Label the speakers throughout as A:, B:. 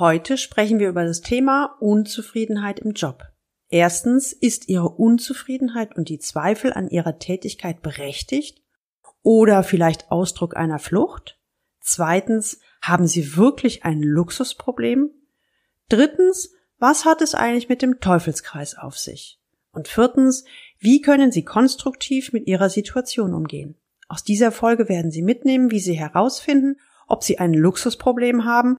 A: Heute sprechen wir über das Thema Unzufriedenheit im Job. Erstens, ist Ihre Unzufriedenheit und die Zweifel an Ihrer Tätigkeit berechtigt oder vielleicht Ausdruck einer Flucht? Zweitens, haben Sie wirklich ein Luxusproblem? Drittens, was hat es eigentlich mit dem Teufelskreis auf sich? Und viertens, wie können Sie konstruktiv mit Ihrer Situation umgehen? Aus dieser Folge werden Sie mitnehmen, wie Sie herausfinden, ob Sie ein Luxusproblem haben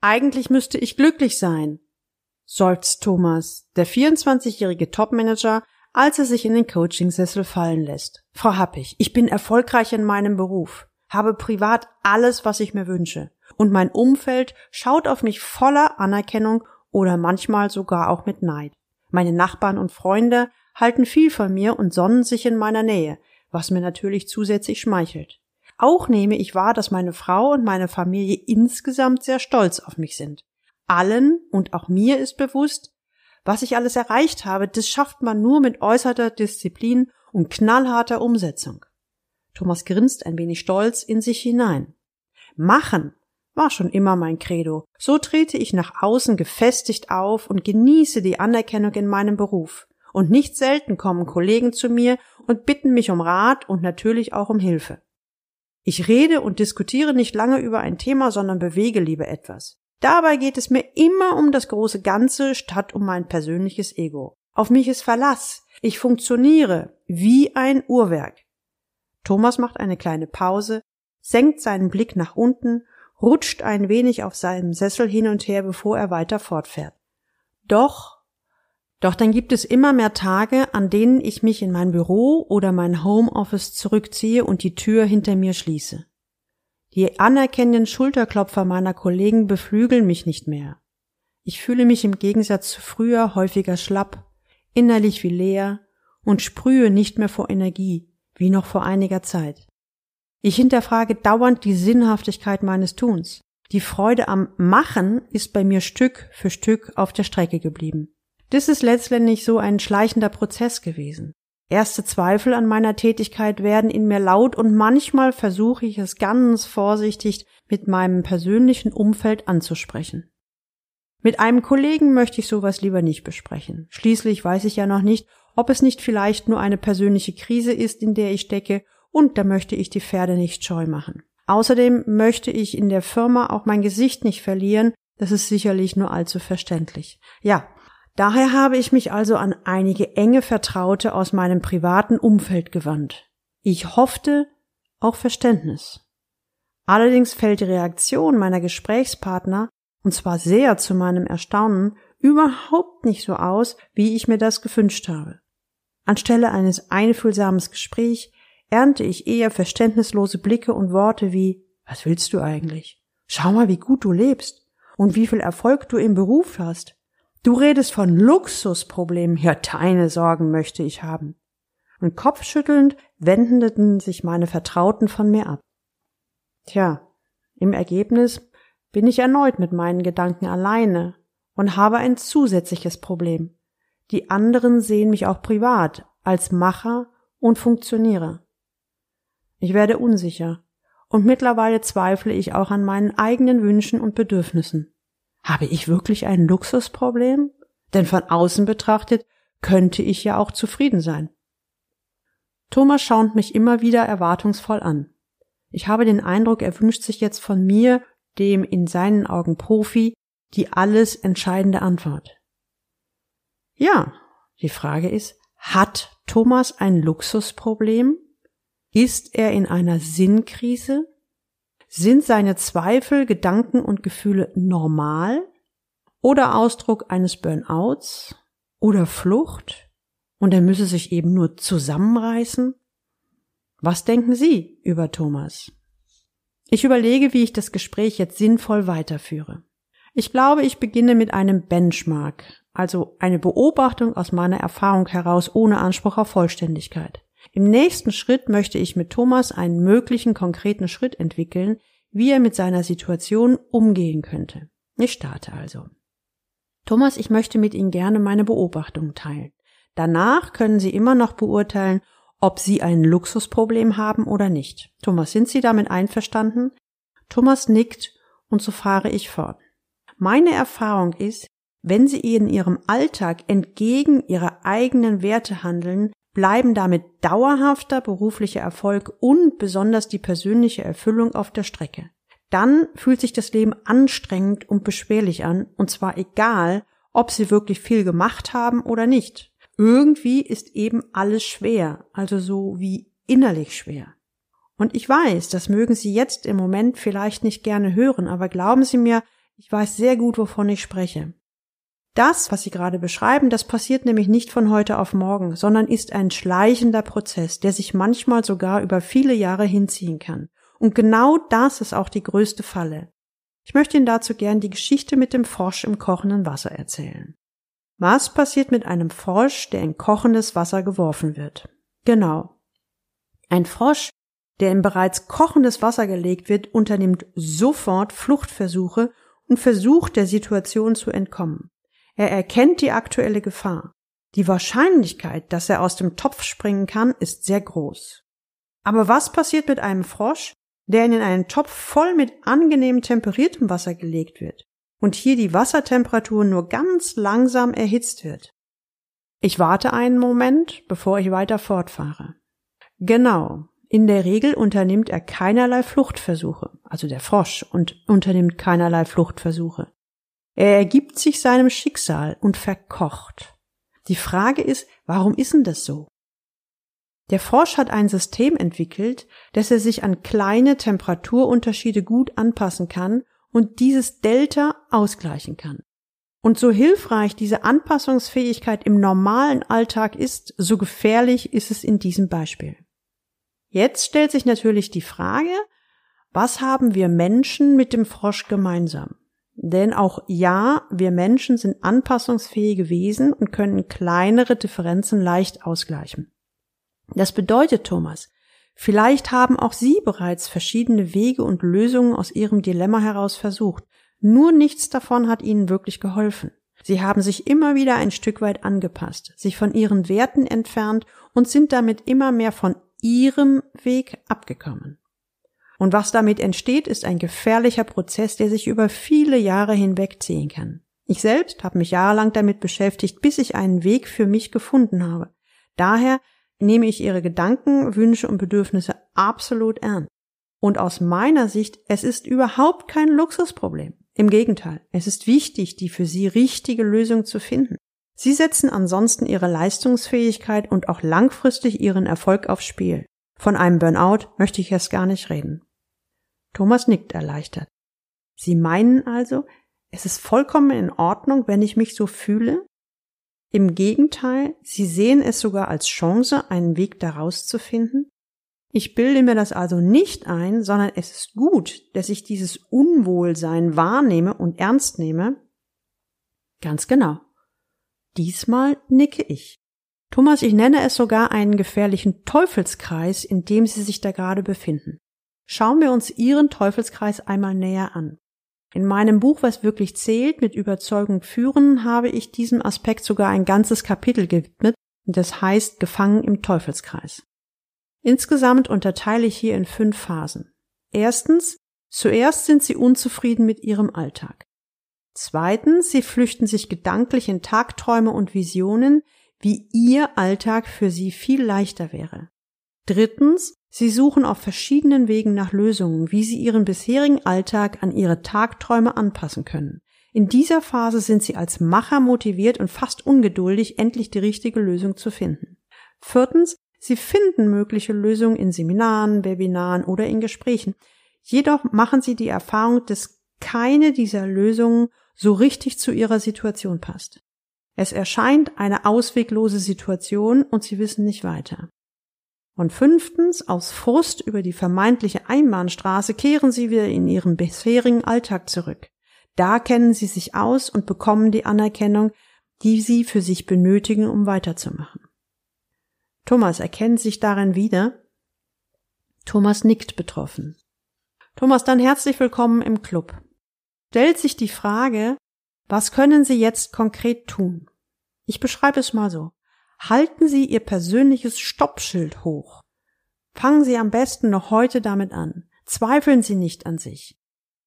A: Eigentlich müsste ich glücklich sein, seufzt Thomas, der 24-jährige Topmanager, als er sich in den Coachingsessel fallen lässt. Frau Happig, ich bin erfolgreich in meinem Beruf, habe privat alles, was ich mir wünsche, und mein Umfeld schaut auf mich voller Anerkennung oder manchmal sogar auch mit Neid. Meine Nachbarn und Freunde halten viel von mir und sonnen sich in meiner Nähe, was mir natürlich zusätzlich schmeichelt. Auch nehme ich wahr, dass meine Frau und meine Familie insgesamt sehr stolz auf mich sind allen und auch mir ist bewusst, was ich alles erreicht habe, das schafft man nur mit äußerter Disziplin und knallharter Umsetzung. Thomas grinst ein wenig stolz in sich hinein. Machen war schon immer mein Credo. So trete ich nach außen gefestigt auf und genieße die Anerkennung in meinem Beruf. Und nicht selten kommen Kollegen zu mir und bitten mich um Rat und natürlich auch um Hilfe. Ich rede und diskutiere nicht lange über ein Thema, sondern bewege lieber etwas. Dabei geht es mir immer um das große Ganze statt um mein persönliches Ego. Auf mich ist Verlass. Ich funktioniere wie ein Uhrwerk. Thomas macht eine kleine Pause, senkt seinen Blick nach unten, rutscht ein wenig auf seinem Sessel hin und her, bevor er weiter fortfährt. Doch, doch dann gibt es immer mehr Tage, an denen ich mich in mein Büro oder mein Homeoffice zurückziehe und die Tür hinter mir schließe. Die anerkennenden Schulterklopfer meiner Kollegen beflügeln mich nicht mehr. Ich fühle mich im Gegensatz zu früher häufiger schlapp, innerlich wie leer und sprühe nicht mehr vor Energie, wie noch vor einiger Zeit. Ich hinterfrage dauernd die Sinnhaftigkeit meines Tuns. Die Freude am Machen ist bei mir Stück für Stück auf der Strecke geblieben. Das ist letztendlich so ein schleichender Prozess gewesen. Erste Zweifel an meiner Tätigkeit werden in mir laut und manchmal versuche ich es ganz vorsichtig mit meinem persönlichen Umfeld anzusprechen. Mit einem Kollegen möchte ich sowas lieber nicht besprechen. Schließlich weiß ich ja noch nicht, ob es nicht vielleicht nur eine persönliche Krise ist, in der ich stecke, und da möchte ich die Pferde nicht scheu machen. Außerdem möchte ich in der Firma auch mein Gesicht nicht verlieren, das ist sicherlich nur allzu verständlich. Ja, Daher habe ich mich also an einige enge Vertraute aus meinem privaten Umfeld gewandt. Ich hoffte auch Verständnis. Allerdings fällt die Reaktion meiner Gesprächspartner, und zwar sehr zu meinem Erstaunen, überhaupt nicht so aus, wie ich mir das gewünscht habe. Anstelle eines einfühlsamen Gesprächs ernte ich eher verständnislose Blicke und Worte wie Was willst du eigentlich? Schau mal, wie gut du lebst und wie viel Erfolg du im Beruf hast. Du redest von Luxusproblemen. Ja, deine Sorgen möchte ich haben. Und kopfschüttelnd wendeten sich meine Vertrauten von mir ab. Tja, im Ergebnis bin ich erneut mit meinen Gedanken alleine und habe ein zusätzliches Problem. Die anderen sehen mich auch privat als Macher und Funktionierer. Ich werde unsicher und mittlerweile zweifle ich auch an meinen eigenen Wünschen und Bedürfnissen. Habe ich wirklich ein Luxusproblem? Denn von außen betrachtet könnte ich ja auch zufrieden sein. Thomas schaut mich immer wieder erwartungsvoll an. Ich habe den Eindruck, er wünscht sich jetzt von mir, dem in seinen Augen Profi, die alles entscheidende Antwort. Ja, die Frage ist, hat Thomas ein Luxusproblem? Ist er in einer Sinnkrise? Sind seine Zweifel, Gedanken und Gefühle normal oder Ausdruck eines Burnouts oder Flucht und er müsse sich eben nur zusammenreißen? Was denken Sie über Thomas? Ich überlege, wie ich das Gespräch jetzt sinnvoll weiterführe. Ich glaube, ich beginne mit einem Benchmark, also eine Beobachtung aus meiner Erfahrung heraus ohne Anspruch auf Vollständigkeit. Im nächsten Schritt möchte ich mit Thomas einen möglichen konkreten Schritt entwickeln, wie er mit seiner Situation umgehen könnte. Ich starte also. Thomas, ich möchte mit Ihnen gerne meine Beobachtungen teilen. Danach können Sie immer noch beurteilen, ob Sie ein Luxusproblem haben oder nicht. Thomas, sind Sie damit einverstanden? Thomas nickt und so fahre ich fort. Meine Erfahrung ist, wenn Sie in Ihrem Alltag entgegen Ihrer eigenen Werte handeln, bleiben damit dauerhafter beruflicher Erfolg und besonders die persönliche Erfüllung auf der Strecke. Dann fühlt sich das Leben anstrengend und beschwerlich an, und zwar egal, ob Sie wirklich viel gemacht haben oder nicht. Irgendwie ist eben alles schwer, also so wie innerlich schwer. Und ich weiß, das mögen Sie jetzt im Moment vielleicht nicht gerne hören, aber glauben Sie mir, ich weiß sehr gut, wovon ich spreche. Das, was Sie gerade beschreiben, das passiert nämlich nicht von heute auf morgen, sondern ist ein schleichender Prozess, der sich manchmal sogar über viele Jahre hinziehen kann. Und genau das ist auch die größte Falle. Ich möchte Ihnen dazu gern die Geschichte mit dem Frosch im kochenden Wasser erzählen. Was passiert mit einem Frosch, der in kochendes Wasser geworfen wird? Genau. Ein Frosch, der in bereits kochendes Wasser gelegt wird, unternimmt sofort Fluchtversuche und versucht der Situation zu entkommen. Er erkennt die aktuelle Gefahr. Die Wahrscheinlichkeit, dass er aus dem Topf springen kann, ist sehr groß. Aber was passiert mit einem Frosch, der in einen Topf voll mit angenehm temperiertem Wasser gelegt wird und hier die Wassertemperatur nur ganz langsam erhitzt wird? Ich warte einen Moment, bevor ich weiter fortfahre. Genau. In der Regel unternimmt er keinerlei Fluchtversuche, also der Frosch und unternimmt keinerlei Fluchtversuche. Er ergibt sich seinem Schicksal und verkocht. Die Frage ist, warum ist denn das so? Der Frosch hat ein System entwickelt, dass er sich an kleine Temperaturunterschiede gut anpassen kann und dieses Delta ausgleichen kann. Und so hilfreich diese Anpassungsfähigkeit im normalen Alltag ist, so gefährlich ist es in diesem Beispiel. Jetzt stellt sich natürlich die Frage, was haben wir Menschen mit dem Frosch gemeinsam? Denn auch ja, wir Menschen sind anpassungsfähige Wesen und können kleinere Differenzen leicht ausgleichen. Das bedeutet, Thomas, vielleicht haben auch Sie bereits verschiedene Wege und Lösungen aus Ihrem Dilemma heraus versucht. Nur nichts davon hat Ihnen wirklich geholfen. Sie haben sich immer wieder ein Stück weit angepasst, sich von Ihren Werten entfernt und sind damit immer mehr von Ihrem Weg abgekommen. Und was damit entsteht, ist ein gefährlicher Prozess, der sich über viele Jahre hinwegziehen kann. Ich selbst habe mich jahrelang damit beschäftigt, bis ich einen Weg für mich gefunden habe. Daher nehme ich Ihre Gedanken, Wünsche und Bedürfnisse absolut ernst. Und aus meiner Sicht, es ist überhaupt kein Luxusproblem. Im Gegenteil, es ist wichtig, die für Sie richtige Lösung zu finden. Sie setzen ansonsten Ihre Leistungsfähigkeit und auch langfristig Ihren Erfolg aufs Spiel. Von einem Burnout möchte ich erst gar nicht reden. Thomas nickt erleichtert. Sie meinen also, es ist vollkommen in Ordnung, wenn ich mich so fühle? Im Gegenteil, Sie sehen es sogar als Chance, einen Weg daraus zu finden? Ich bilde mir das also nicht ein, sondern es ist gut, dass ich dieses Unwohlsein wahrnehme und ernst nehme. Ganz genau. Diesmal nicke ich. Thomas, ich nenne es sogar einen gefährlichen Teufelskreis, in dem Sie sich da gerade befinden. Schauen wir uns Ihren Teufelskreis einmal näher an. In meinem Buch Was wirklich zählt mit Überzeugung führen habe ich diesem Aspekt sogar ein ganzes Kapitel gewidmet, das heißt Gefangen im Teufelskreis. Insgesamt unterteile ich hier in fünf Phasen. Erstens, zuerst sind Sie unzufrieden mit Ihrem Alltag. Zweitens, Sie flüchten sich gedanklich in Tagträume und Visionen, wie Ihr Alltag für Sie viel leichter wäre. Drittens, Sie suchen auf verschiedenen Wegen nach Lösungen, wie Sie Ihren bisherigen Alltag an Ihre Tagträume anpassen können. In dieser Phase sind Sie als Macher motiviert und fast ungeduldig, endlich die richtige Lösung zu finden. Viertens, Sie finden mögliche Lösungen in Seminaren, Webinaren oder in Gesprächen. Jedoch machen Sie die Erfahrung, dass keine dieser Lösungen so richtig zu Ihrer Situation passt. Es erscheint eine ausweglose Situation und Sie wissen nicht weiter. Und fünftens, aus Frust über die vermeintliche Einbahnstraße kehren sie wieder in ihren bisherigen Alltag zurück. Da kennen sie sich aus und bekommen die Anerkennung, die sie für sich benötigen, um weiterzumachen. Thomas erkennt sich darin wieder. Thomas nickt betroffen. Thomas, dann herzlich willkommen im Club. Stellt sich die Frage, was können Sie jetzt konkret tun? Ich beschreibe es mal so. Halten Sie Ihr persönliches Stoppschild hoch. Fangen Sie am besten noch heute damit an. Zweifeln Sie nicht an sich.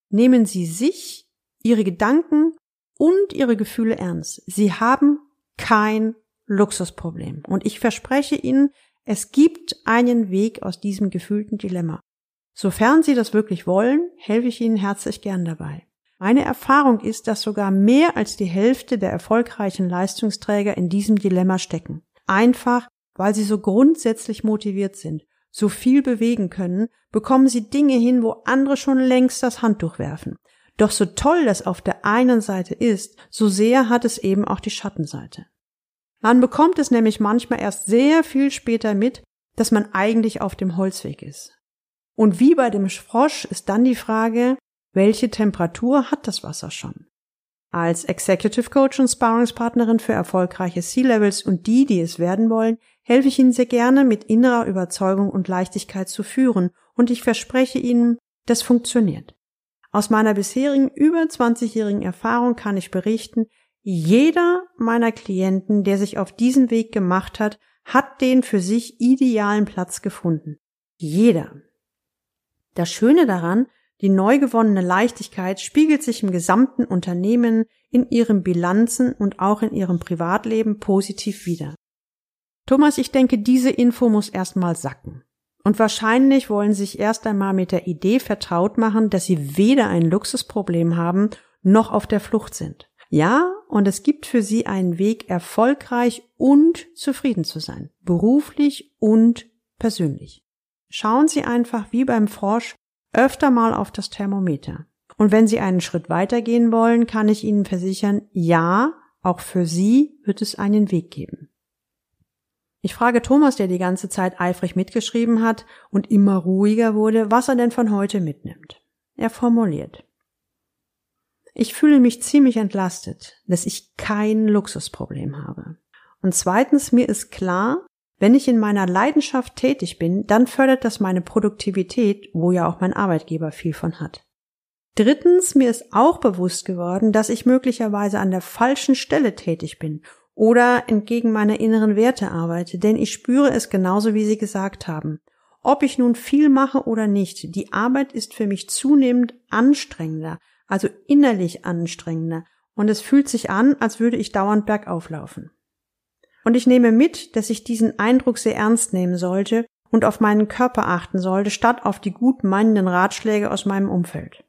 A: Nehmen Sie sich, Ihre Gedanken und Ihre Gefühle ernst. Sie haben kein Luxusproblem. Und ich verspreche Ihnen, es gibt einen Weg aus diesem gefühlten Dilemma. Sofern Sie das wirklich wollen, helfe ich Ihnen herzlich gern dabei. Meine Erfahrung ist, dass sogar mehr als die Hälfte der erfolgreichen Leistungsträger in diesem Dilemma stecken. Einfach, weil sie so grundsätzlich motiviert sind, so viel bewegen können, bekommen sie Dinge hin, wo andere schon längst das Handtuch werfen. Doch so toll das auf der einen Seite ist, so sehr hat es eben auch die Schattenseite. Man bekommt es nämlich manchmal erst sehr viel später mit, dass man eigentlich auf dem Holzweg ist. Und wie bei dem Frosch ist dann die Frage, welche Temperatur hat das Wasser schon? Als Executive Coach und Sparringspartnerin für erfolgreiche C-Levels und die, die es werden wollen, helfe ich Ihnen sehr gerne, mit innerer Überzeugung und Leichtigkeit zu führen und ich verspreche Ihnen, das funktioniert. Aus meiner bisherigen über 20-jährigen Erfahrung kann ich berichten, jeder meiner Klienten, der sich auf diesen Weg gemacht hat, hat den für sich idealen Platz gefunden. Jeder. Das Schöne daran, die neu gewonnene Leichtigkeit spiegelt sich im gesamten Unternehmen, in ihren Bilanzen und auch in ihrem Privatleben positiv wider. Thomas, ich denke, diese Info muss erstmal sacken. Und wahrscheinlich wollen Sie sich erst einmal mit der Idee vertraut machen, dass Sie weder ein Luxusproblem haben, noch auf der Flucht sind. Ja, und es gibt für Sie einen Weg, erfolgreich und zufrieden zu sein, beruflich und persönlich. Schauen Sie einfach wie beim Frosch öfter mal auf das Thermometer. Und wenn Sie einen Schritt weitergehen wollen, kann ich Ihnen versichern, ja, auch für Sie wird es einen Weg geben. Ich frage Thomas, der die ganze Zeit eifrig mitgeschrieben hat und immer ruhiger wurde, was er denn von heute mitnimmt. Er formuliert. Ich fühle mich ziemlich entlastet, dass ich kein Luxusproblem habe. Und zweitens, mir ist klar, wenn ich in meiner Leidenschaft tätig bin, dann fördert das meine Produktivität, wo ja auch mein Arbeitgeber viel von hat. Drittens, mir ist auch bewusst geworden, dass ich möglicherweise an der falschen Stelle tätig bin oder entgegen meiner inneren Werte arbeite, denn ich spüre es genauso, wie Sie gesagt haben. Ob ich nun viel mache oder nicht, die Arbeit ist für mich zunehmend anstrengender, also innerlich anstrengender, und es fühlt sich an, als würde ich dauernd bergauf laufen. Und ich nehme mit, dass ich diesen Eindruck sehr ernst nehmen sollte und auf meinen Körper achten sollte, statt auf die gut meinenden Ratschläge aus meinem Umfeld.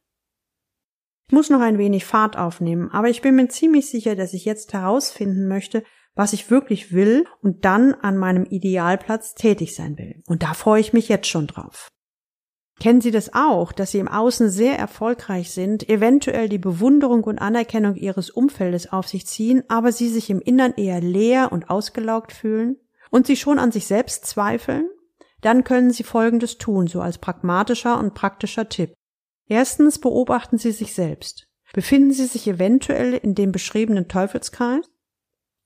A: Ich muss noch ein wenig Fahrt aufnehmen, aber ich bin mir ziemlich sicher, dass ich jetzt herausfinden möchte, was ich wirklich will und dann an meinem Idealplatz tätig sein will. Und da freue ich mich jetzt schon drauf. Kennen Sie das auch, dass Sie im Außen sehr erfolgreich sind, eventuell die Bewunderung und Anerkennung Ihres Umfeldes auf sich ziehen, aber Sie sich im Innern eher leer und ausgelaugt fühlen und Sie schon an sich selbst zweifeln? Dann können Sie Folgendes tun, so als pragmatischer und praktischer Tipp. Erstens beobachten Sie sich selbst. Befinden Sie sich eventuell in dem beschriebenen Teufelskreis?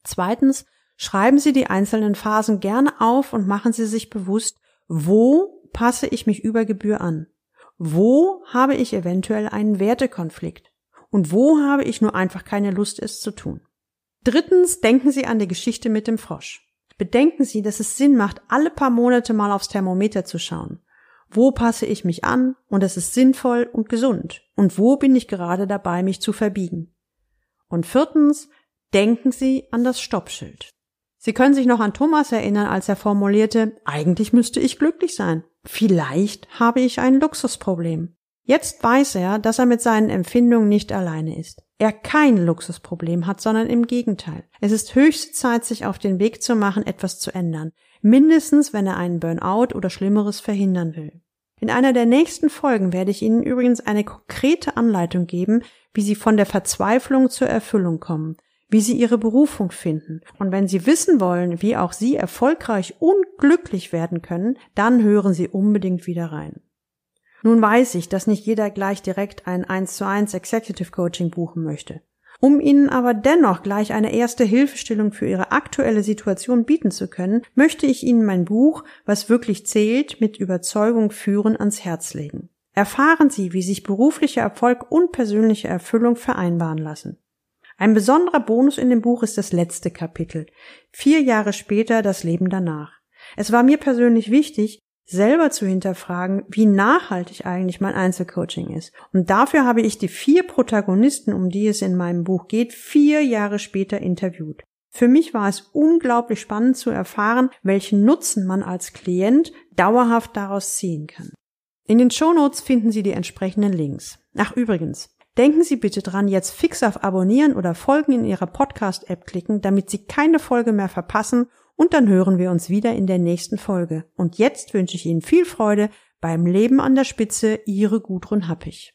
A: Zweitens schreiben Sie die einzelnen Phasen gerne auf und machen Sie sich bewusst, wo passe ich mich über Gebühr an? Wo habe ich eventuell einen Wertekonflikt? Und wo habe ich nur einfach keine Lust, es zu tun? Drittens, denken Sie an die Geschichte mit dem Frosch. Bedenken Sie, dass es Sinn macht, alle paar Monate mal aufs Thermometer zu schauen. Wo passe ich mich an und es ist sinnvoll und gesund? Und wo bin ich gerade dabei, mich zu verbiegen? Und viertens, denken Sie an das Stoppschild. Sie können sich noch an Thomas erinnern, als er formulierte, eigentlich müsste ich glücklich sein. Vielleicht habe ich ein Luxusproblem. Jetzt weiß er, dass er mit seinen Empfindungen nicht alleine ist. Er kein Luxusproblem hat, sondern im Gegenteil. Es ist höchste Zeit, sich auf den Weg zu machen, etwas zu ändern. Mindestens, wenn er einen Burnout oder Schlimmeres verhindern will. In einer der nächsten Folgen werde ich Ihnen übrigens eine konkrete Anleitung geben, wie Sie von der Verzweiflung zur Erfüllung kommen, wie Sie Ihre Berufung finden. Und wenn Sie wissen wollen, wie auch Sie erfolgreich und glücklich werden können, dann hören Sie unbedingt wieder rein. Nun weiß ich, dass nicht jeder gleich direkt ein 1 zu 1 Executive Coaching buchen möchte. Um Ihnen aber dennoch gleich eine erste Hilfestellung für Ihre aktuelle Situation bieten zu können, möchte ich Ihnen mein Buch Was wirklich zählt mit Überzeugung führen ans Herz legen. Erfahren Sie, wie sich beruflicher Erfolg und persönliche Erfüllung vereinbaren lassen. Ein besonderer Bonus in dem Buch ist das letzte Kapitel. Vier Jahre später das Leben danach. Es war mir persönlich wichtig, selber zu hinterfragen, wie nachhaltig eigentlich mein Einzelcoaching ist. Und dafür habe ich die vier Protagonisten, um die es in meinem Buch geht, vier Jahre später interviewt. Für mich war es unglaublich spannend zu erfahren, welchen Nutzen man als Klient dauerhaft daraus ziehen kann. In den Shownotes finden Sie die entsprechenden Links. Ach übrigens, denken Sie bitte dran, jetzt fix auf Abonnieren oder Folgen in Ihrer Podcast-App klicken, damit Sie keine Folge mehr verpassen und dann hören wir uns wieder in der nächsten Folge. Und jetzt wünsche ich Ihnen viel Freude beim Leben an der Spitze, Ihre Gudrun Happig.